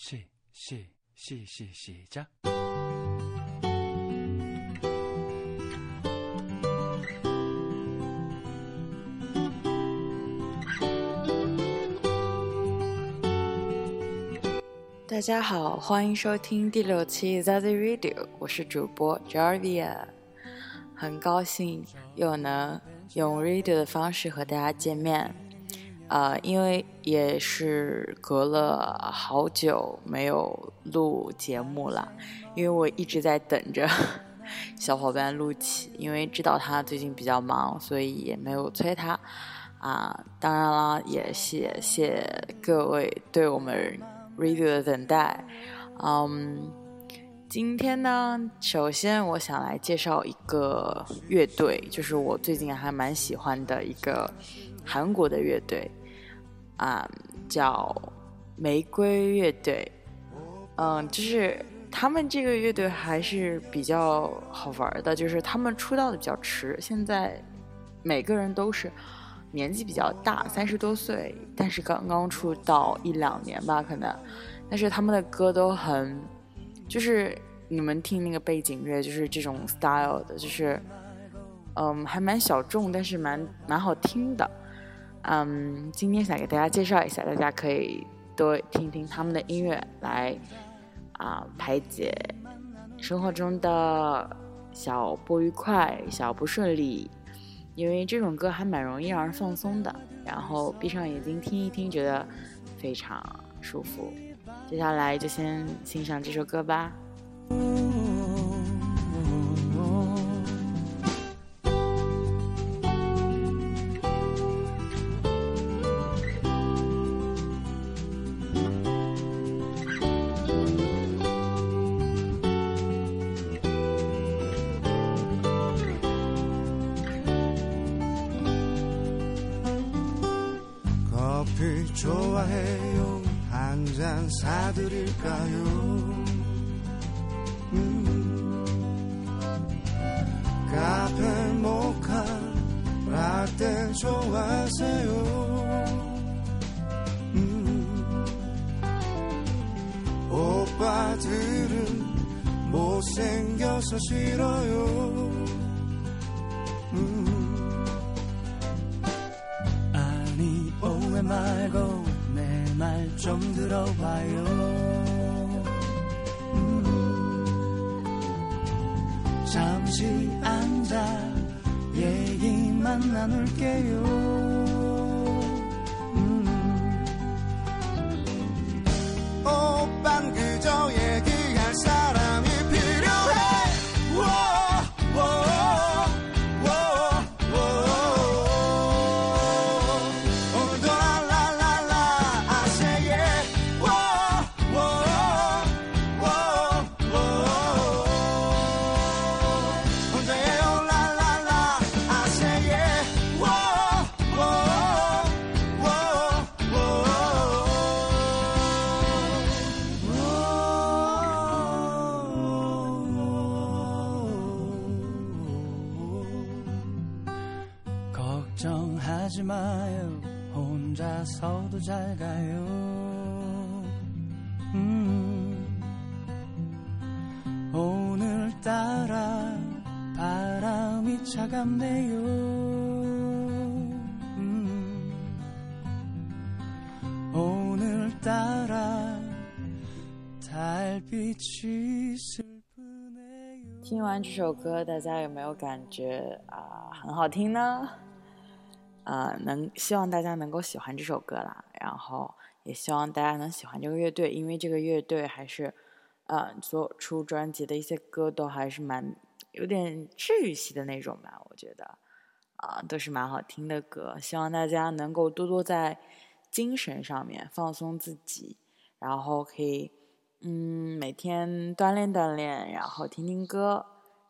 谢谢谢谢谢家。大家好，欢迎收听第六期 Zazie Radio，我是主播 Jarvia，很高兴又能用 radio 的方式和大家见面。呃，因为也是隔了好久没有录节目了，因为我一直在等着 小伙伴录起，因为知道他最近比较忙，所以也没有催他。啊，当然了，也谢谢各位对我们。radio 的等待，嗯，今天呢，首先我想来介绍一个乐队，就是我最近还蛮喜欢的一个韩国的乐队，啊，叫玫瑰乐队，嗯，就是他们这个乐队还是比较好玩的，就是他们出道的比较迟，现在每个人都是。年纪比较大，三十多岁，但是刚刚出道一两年吧，可能。但是他们的歌都很，就是你们听那个背景乐，就是这种 style 的，就是，嗯，还蛮小众，但是蛮蛮好听的。嗯，今天想给大家介绍一下，大家可以多听听他们的音乐，来啊排解生活中的小不愉快、小不顺利。因为这种歌还蛮容易让人放松的，然后闭上眼睛听一听，觉得非常舒服。接下来就先欣赏这首歌吧。 날 좋아하세요. 음. 오빠들은 못생겨서 싫어요. 음. 아니, 오해 말고 내 말 좀 들어봐요. 음. 잠시 앉아 얘기 만나눌게요. 听完这首歌，大家有没有感觉啊很好听呢？啊，能希望大家能够喜欢这首歌啦，然后也希望大家能喜欢这个乐队，因为这个乐队还是，呃，做出专辑的一些歌都还是蛮有点治愈系的那种吧，我觉得，啊，都是蛮好听的歌，希望大家能够多多在精神上面放松自己，然后可以。嗯，每天锻炼锻炼，然后听听歌，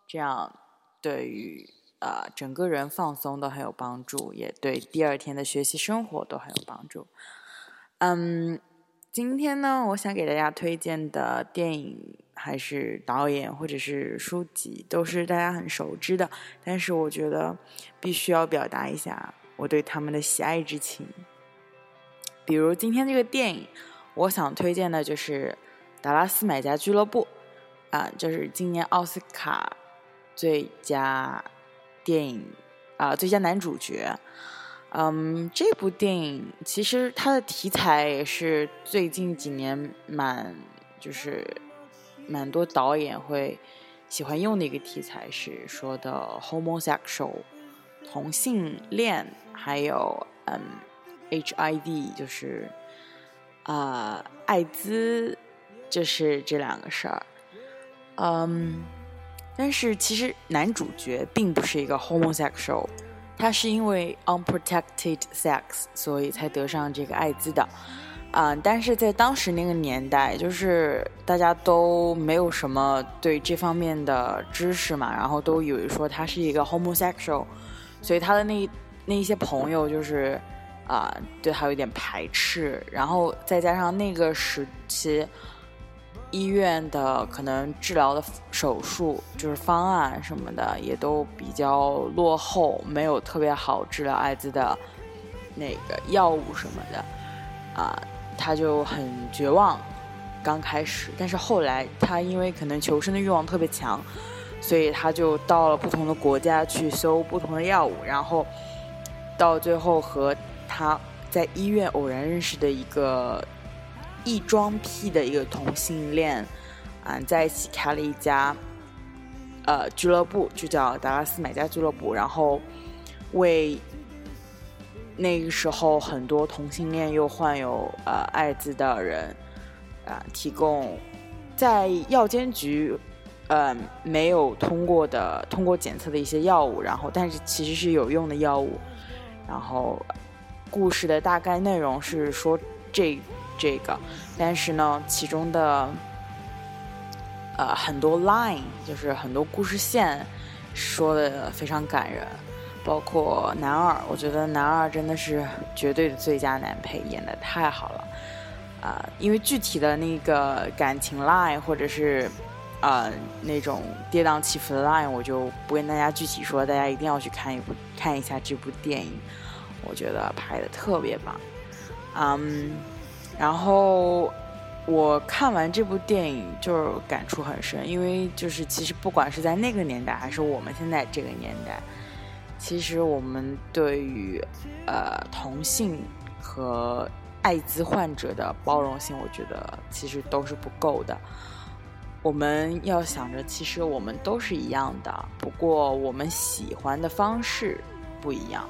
这样对于呃整个人放松都很有帮助，也对第二天的学习生活都很有帮助。嗯，今天呢，我想给大家推荐的电影还是导演或者是书籍，都是大家很熟知的，但是我觉得必须要表达一下我对他们的喜爱之情。比如今天这个电影。我想推荐的就是《达拉斯买家俱乐部》啊，就是今年奥斯卡最佳电影啊最佳男主角。嗯，这部电影其实它的题材也是最近几年蛮就是蛮多导演会喜欢用的一个题材，是说的 homosexual 同性恋，还有嗯 HIV 就是啊艾滋，就是这两个事儿。嗯，但是其实男主角并不是一个 homosexual。他是因为 unprotected sex，所以才得上这个艾滋的，啊，但是在当时那个年代，就是大家都没有什么对这方面的知识嘛，然后都以为说他是一个 homosexual，所以他的那那一些朋友就是啊，对他有点排斥，然后再加上那个时期。医院的可能治疗的手术就是方案什么的也都比较落后，没有特别好治疗艾滋的那个药物什么的，啊，他就很绝望。刚开始，但是后来他因为可能求生的欲望特别强，所以他就到了不同的国家去搜不同的药物，然后到最后和他在医院偶然认识的一个。异装癖的一个同性恋，啊，在一起开了一家，呃，俱乐部，就叫达拉斯买家俱乐部，然后为那个时候很多同性恋又患有呃艾滋的人，啊，提供在药监局，呃，没有通过的通过检测的一些药物，然后但是其实是有用的药物，然后故事的大概内容是说这。这个，但是呢，其中的呃很多 line 就是很多故事线说的非常感人，包括男二，我觉得男二真的是绝对的最佳男配，演的太好了啊！因为具体的那个感情 line 或者是呃那种跌宕起伏的 line，我就不跟大家具体说，大家一定要去看一部看一下这部电影，我觉得拍的特别棒，嗯。然后我看完这部电影就是感触很深，因为就是其实不管是在那个年代还是我们现在这个年代，其实我们对于呃同性和艾滋患者的包容性，我觉得其实都是不够的。我们要想着，其实我们都是一样的，不过我们喜欢的方式不一样。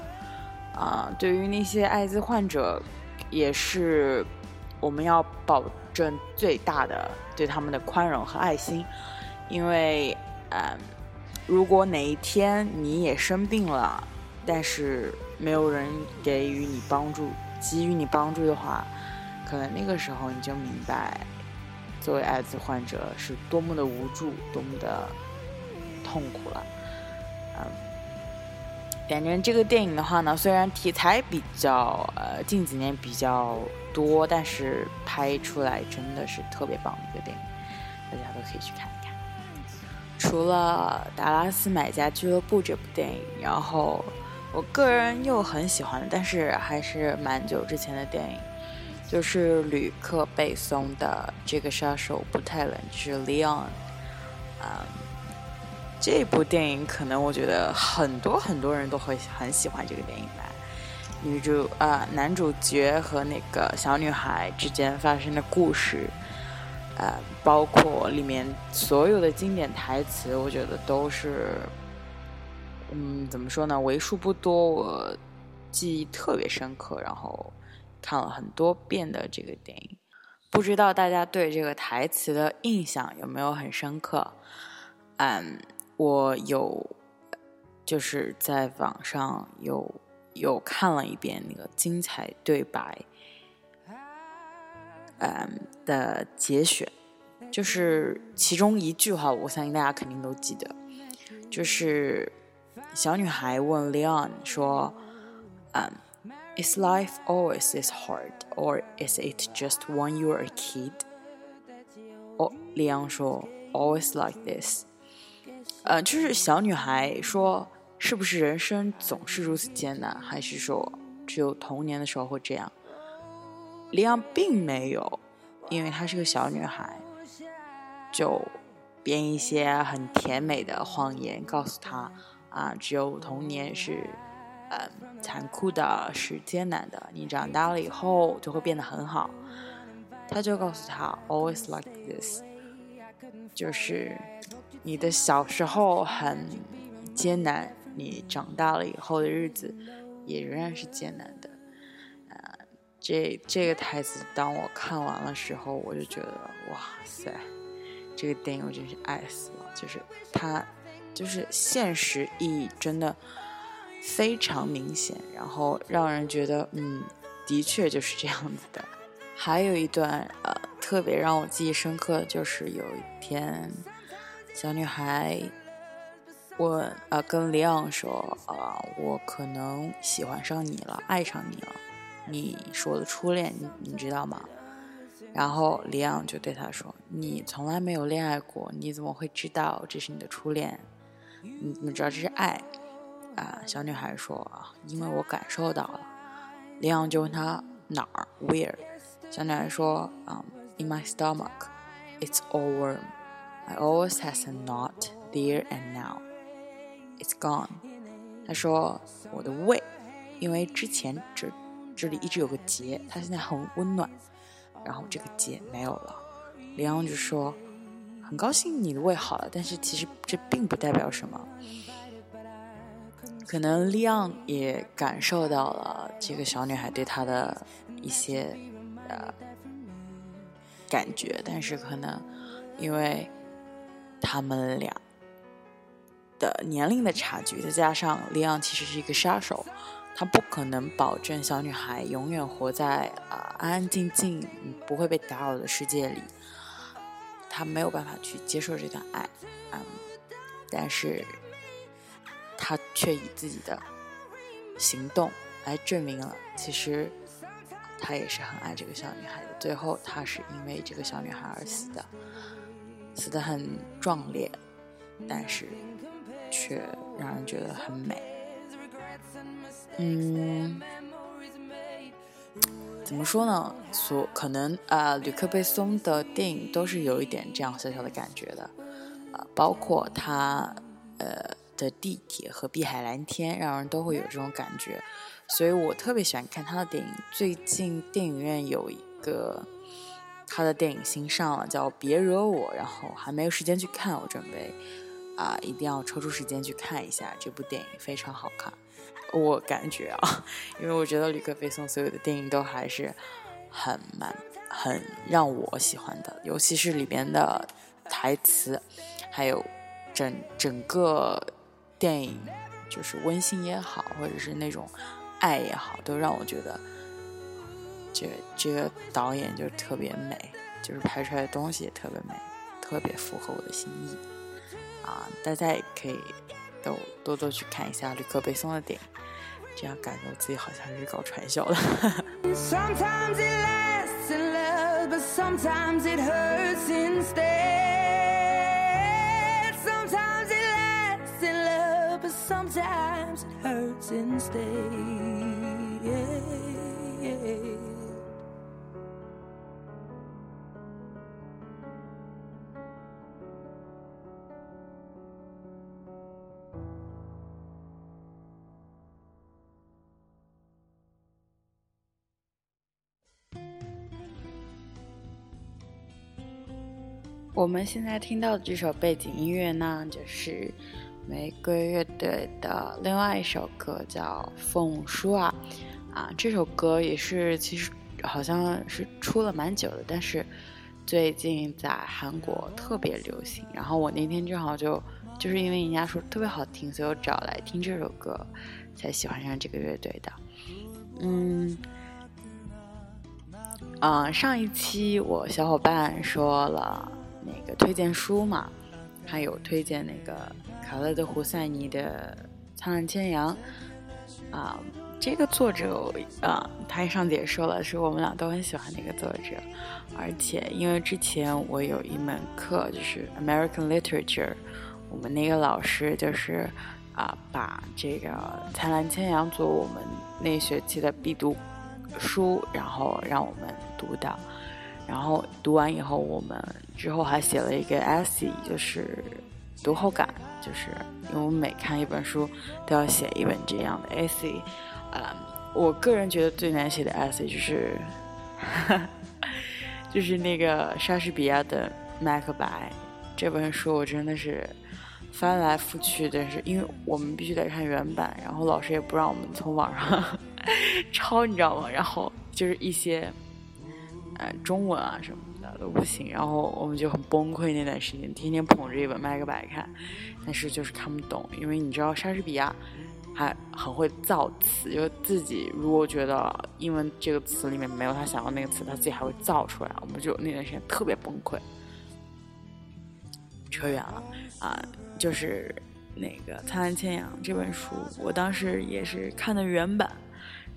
啊，对于那些艾滋患者，也是。我们要保证最大的对他们的宽容和爱心，因为，嗯，如果哪一天你也生病了，但是没有人给予你帮助、给予你帮助的话，可能那个时候你就明白，作为艾滋患者是多么的无助、多么的痛苦了。嗯，反正这个电影的话呢，虽然题材比较呃近几年比较。多，但是拍出来真的是特别棒的一个电影，大家都可以去看一看。除了《达拉斯买家俱乐部》这部电影，然后我个人又很喜欢，但是还是蛮久之前的电影，就是吕克·贝松的《这个杀手不太冷》，是 Leon。这部电影可能我觉得很多很多人都会很喜欢这个电影吧。女主啊，男主角和那个小女孩之间发生的故事，呃，包括里面所有的经典台词，我觉得都是，嗯，怎么说呢？为数不多我记忆特别深刻，然后看了很多遍的这个电影。不知道大家对这个台词的印象有没有很深刻？嗯，我有，就是在网上有。有看了一遍那个精彩对白，嗯的节选，就是其中一句话，我相信大家肯定都记得，就是小女孩问 Leon 说：“嗯，Is life always this hard, or is it just when you're a kid？” 哦，Leon 说：“Always like this。”呃，就是小女孩说。是不是人生总是如此艰难，还是说只有童年的时候会这样？李昂并没有因为她是个小女孩，就编一些很甜美的谎言，告诉她啊，只有童年是嗯残酷的，是艰难的，你长大了以后就会变得很好。他就告诉她，always like this，就是你的小时候很艰难，你长大了以后的日子也仍然是艰难的。呃，这这个台词当我看完了时候，我就觉得哇塞，这个电影我真是爱死了。就是它，就是现实意义真的非常明显，然后让人觉得嗯，的确就是这样子的。还有一段呃特别让我记忆深刻就是有一天，小女孩问呃跟李昂说啊我可能喜欢上你了，爱上你了，你是我的初恋，你你知道吗？然后李昂就对她说：“你从来没有恋爱过，你怎么会知道这是你的初恋？你怎么知道这是爱？”啊，小女孩说：“啊，因为我感受到了。”李昂就问她哪儿？Where？小女孩说：“嗯、um,，In my stomach, it's all warm. I always has a knot there and now. It's gone.” 她说：“我的胃，因为之前这这里一直有个结，它现在很温暖，然后这个结没有了。”李昂就说：“很高兴你的胃好了，但是其实这并不代表什么。”可能利昂也感受到了这个小女孩对他的一些。呃感觉，但是可能因为他们俩的年龄的差距，再加上利昂其实是一个杀手，他不可能保证小女孩永远活在啊安安静静、不会被打扰的世界里，他没有办法去接受这段爱，嗯，但是他却以自己的行动来证明了，其实。他也是很爱这个小女孩的，最后他是因为这个小女孩而死的，死的很壮烈，但是却让人觉得很美。嗯，怎么说呢？所可能啊，吕克贝松的电影都是有一点这样小小的感觉的，啊，包括他呃的地铁和碧海蓝天，让人都会有这种感觉。所以我特别喜欢看他的电影。最近电影院有一个他的电影新上了，叫《别惹我》，然后还没有时间去看，我准备啊一定要抽出时间去看一下这部电影，非常好看。我感觉啊，因为我觉得吕克·贝松所有的电影都还是很蛮很让我喜欢的，尤其是里边的台词，还有整整个电影就是温馨也好，或者是那种。爱也好，都让我觉得，这这个导演就特别美，就是拍出来的东西也特别美，特别符合我的心意啊！大家也可以都多多去看一下吕克·贝松的电影，这样感觉我自己好像是搞传销的。我们现在听到的这首背景音乐呢，就是玫瑰乐队的另外一首歌叫《凤书》啊，啊，这首歌也是其实好像是出了蛮久的，但是最近在韩国特别流行。然后我那天正好就就是因为人家说特别好听，所以我找来听这首歌，才喜欢上这个乐队的。嗯，啊，上一期我小伙伴说了那个推荐书嘛，还有推荐那个。卡勒德·胡塞尼的《苍兰千阳》啊，这个作者啊，他上次也说了，是我们俩都很喜欢的一个作者。而且因为之前我有一门课就是 American Literature，我们那个老师就是啊，把这个《苍兰千阳》作为我们那学期的必读书，然后让我们读的。然后读完以后，我们之后还写了一个 essay，就是读后感，就是因为我们每看一本书都要写一本这样的 essay。啊，我个人觉得最难写的 essay 就是，就是那个莎士比亚的《麦克白》这本书，我真的是翻来覆去，但是因为我们必须得看原版，然后老师也不让我们从网上 抄，你知道吗？然后就是一些。呃，中文啊什么的都不行，然后我们就很崩溃。那段时间天天捧着一本麦克白看，但是就是看不懂，因为你知道莎士比亚还很会造词，就自己如果觉得英文这个词里面没有他想要那个词，他自己还会造出来。我们就那段时间特别崩溃。扯远了啊，就是那个《灿烂千阳》这本书，我当时也是看的原版，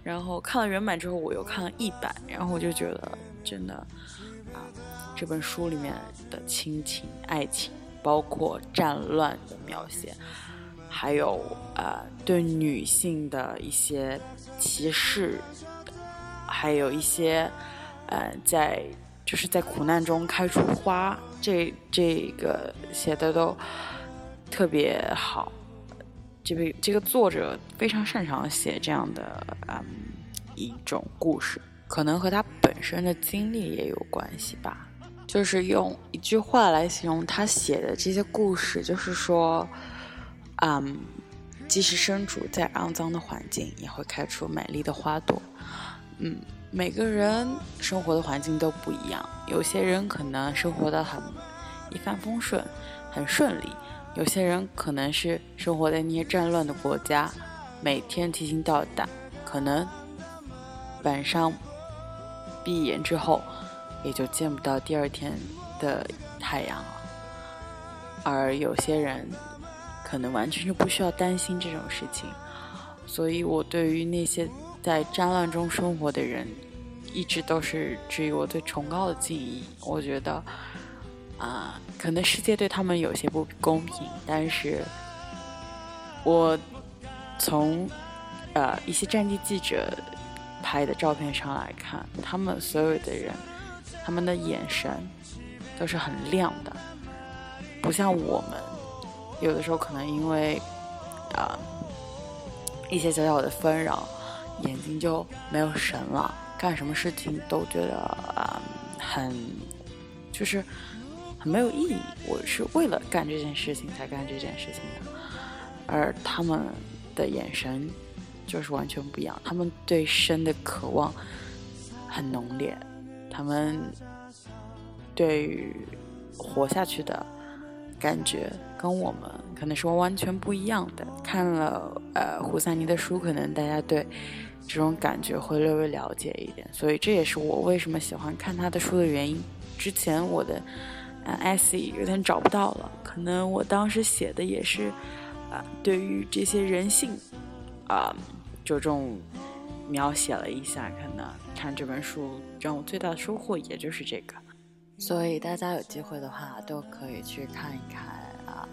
然后看了原版之后，我又看了译版，然后我就觉得。真的啊，这本书里面的亲情、爱情，包括战乱的描写，还有呃对女性的一些歧视，还有一些呃在就是在苦难中开出花，这这个写的都特别好。这位这个作者非常擅长写这样的嗯一种故事。可能和他本身的经历也有关系吧，就是用一句话来形容他写的这些故事，就是说，嗯，即使身处在肮脏的环境，也会开出美丽的花朵。嗯，每个人生活的环境都不一样，有些人可能生活的很一帆风顺，很顺利；有些人可能是生活在那些战乱的国家，每天提心吊胆，可能晚上。闭眼之后，也就见不到第二天的太阳了。而有些人可能完全就不需要担心这种事情，所以我对于那些在战乱中生活的人，一直都是至于我最崇高的敬意。我觉得，啊，可能世界对他们有些不公平，但是我从呃一些战地记者。拍的照片上来看，他们所有的人，他们的眼神都是很亮的，不像我们，有的时候可能因为啊一些小小的纷扰，眼睛就没有神了，干什么事情都觉得啊很就是很没有意义。我是为了干这件事情才干这件事情的，而他们的眼神。就是完全不一样，他们对生的渴望很浓烈，他们对于活下去的感觉跟我们可能是完全不一样的。看了呃胡赛尼的书，可能大家对这种感觉会略微了解一点，所以这也是我为什么喜欢看他的书的原因。之前我的呃 essay 有点找不到了，可能我当时写的也是啊对于这些人性啊。着重描写了一下，可能看这本书让我最大的收获也就是这个，所以大家有机会的话都可以去看一看啊，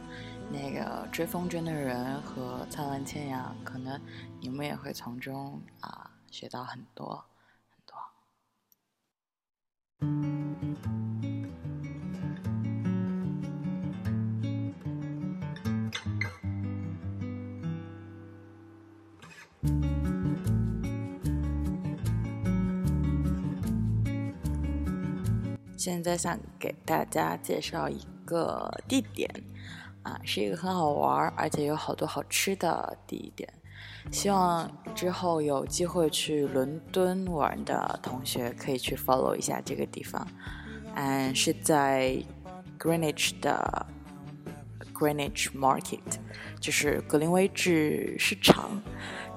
那个《追风筝的人》和《灿烂千阳》，可能你们也会从中啊学到很多很多。现在想给大家介绍一个地点，啊，是一个很好玩儿而且有好多好吃的地点。希望之后有机会去伦敦玩的同学可以去 follow 一下这个地方。嗯，是在 Greenwich 的 Greenwich Market，就是格林威治市场。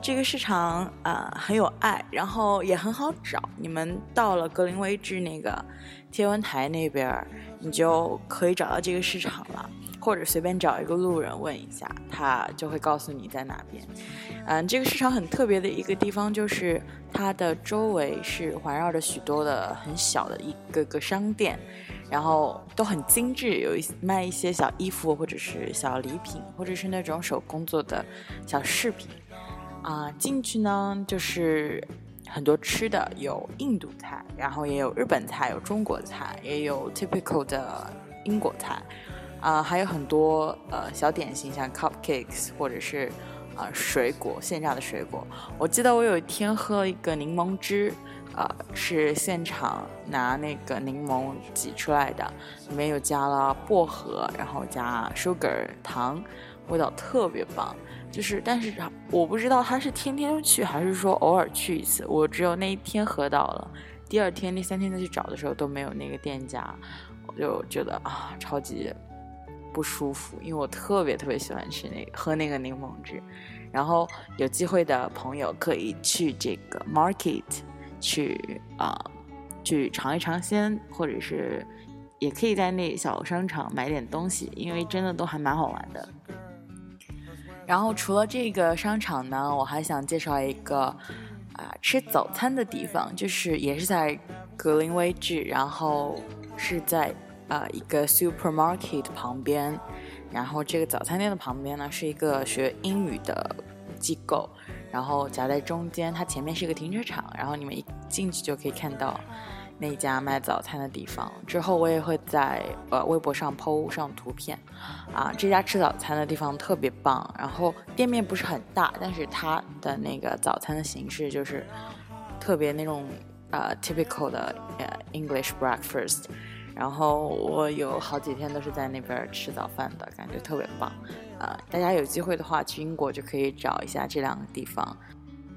这个市场啊很有爱，然后也很好找。你们到了格林威治那个天文台那边，你就可以找到这个市场了。或者随便找一个路人问一下，他就会告诉你在哪边。嗯，这个市场很特别的一个地方就是它的周围是环绕着许多的很小的一个个商店，然后都很精致，有一卖一些小衣服或者是小礼品，或者是那种手工做的小饰品。啊，进去呢就是很多吃的，有印度菜，然后也有日本菜，有中国菜，也有 typical 的英国菜，啊，还有很多呃小点心，像 cupcakes 或者是啊水果现榨的水果。我记得我有一天喝一个柠檬汁，啊，是现场拿那个柠檬挤出来的，里面有加了薄荷，然后加 sugar 糖，味道特别棒。就是，但是我不知道他是天天去还是说偶尔去一次。我只有那一天喝到了，第二天、第三天再去找的时候都没有那个店家，我就觉得啊，超级不舒服。因为我特别特别喜欢吃那喝那个柠檬汁。然后有机会的朋友可以去这个 market 去啊，去尝一尝鲜，或者是也可以在那小商场买点东西，因为真的都还蛮好玩的。然后除了这个商场呢，我还想介绍一个啊吃早餐的地方，就是也是在格林威治，然后是在啊一个 supermarket 旁边，然后这个早餐店的旁边呢是一个学英语的机构，然后夹在中间，它前面是一个停车场，然后你们一进去就可以看到。那家卖早餐的地方，之后我也会在呃微博上 PO 上图片，啊，这家吃早餐的地方特别棒，然后店面不是很大，但是它的那个早餐的形式就是特别那种呃 typical 的呃 English breakfast，然后我有好几天都是在那边吃早饭的，感觉特别棒，啊，大家有机会的话去英国就可以找一下这两个地方，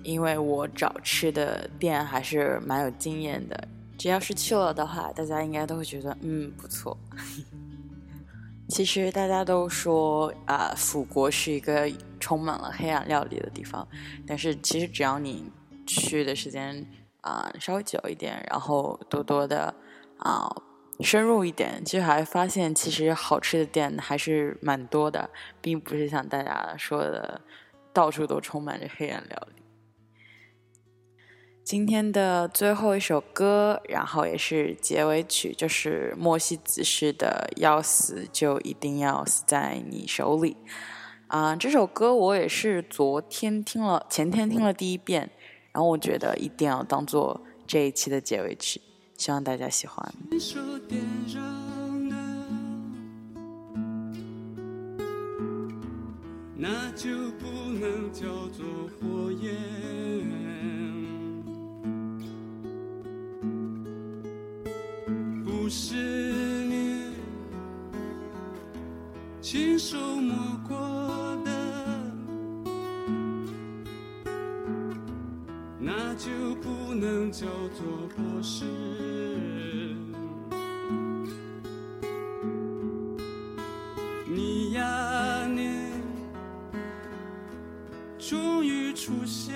因为我找吃的店还是蛮有经验的。只要是去了的话，大家应该都会觉得嗯不错。其实大家都说啊，辅国是一个充满了黑暗料理的地方，但是其实只要你去的时间啊稍微久一点，然后多多的啊深入一点，其实还发现其实好吃的店还是蛮多的，并不是像大家说的到处都充满着黑暗料理。今天的最后一首歌，然后也是结尾曲，就是莫西子诗的《要死就一定要死在你手里》啊。这首歌我也是昨天听了，前天听了第一遍，然后我觉得一定要当做这一期的结尾曲，希望大家喜欢。那就不能叫做火焰。不是你亲手摸过的，那就不能叫做宝石。你呀，你终于出现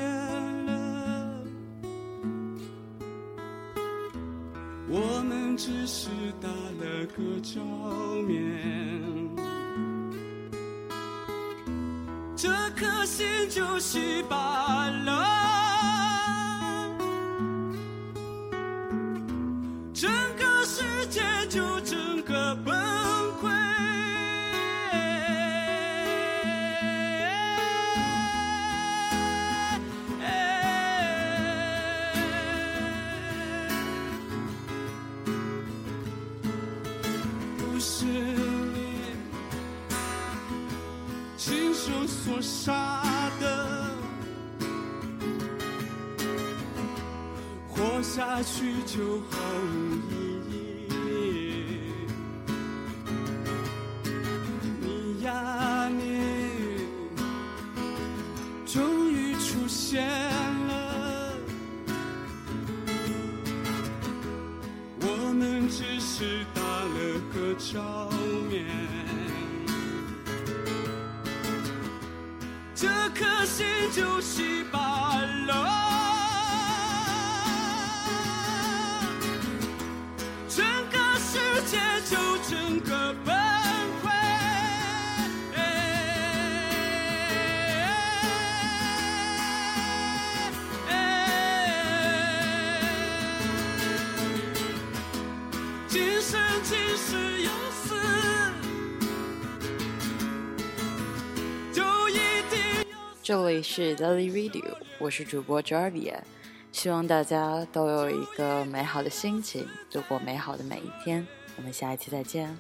了。我们只是打了个照面，这颗心就稀巴活。下去就毫无意义。你呀，你终于出现了，我们只是打了个照面，这颗心就稀巴了。这里是 Daily Radio，我是主播 Jarvia。希望大家都有一个美好的心情，度过美好的每一天。我们下一期再见。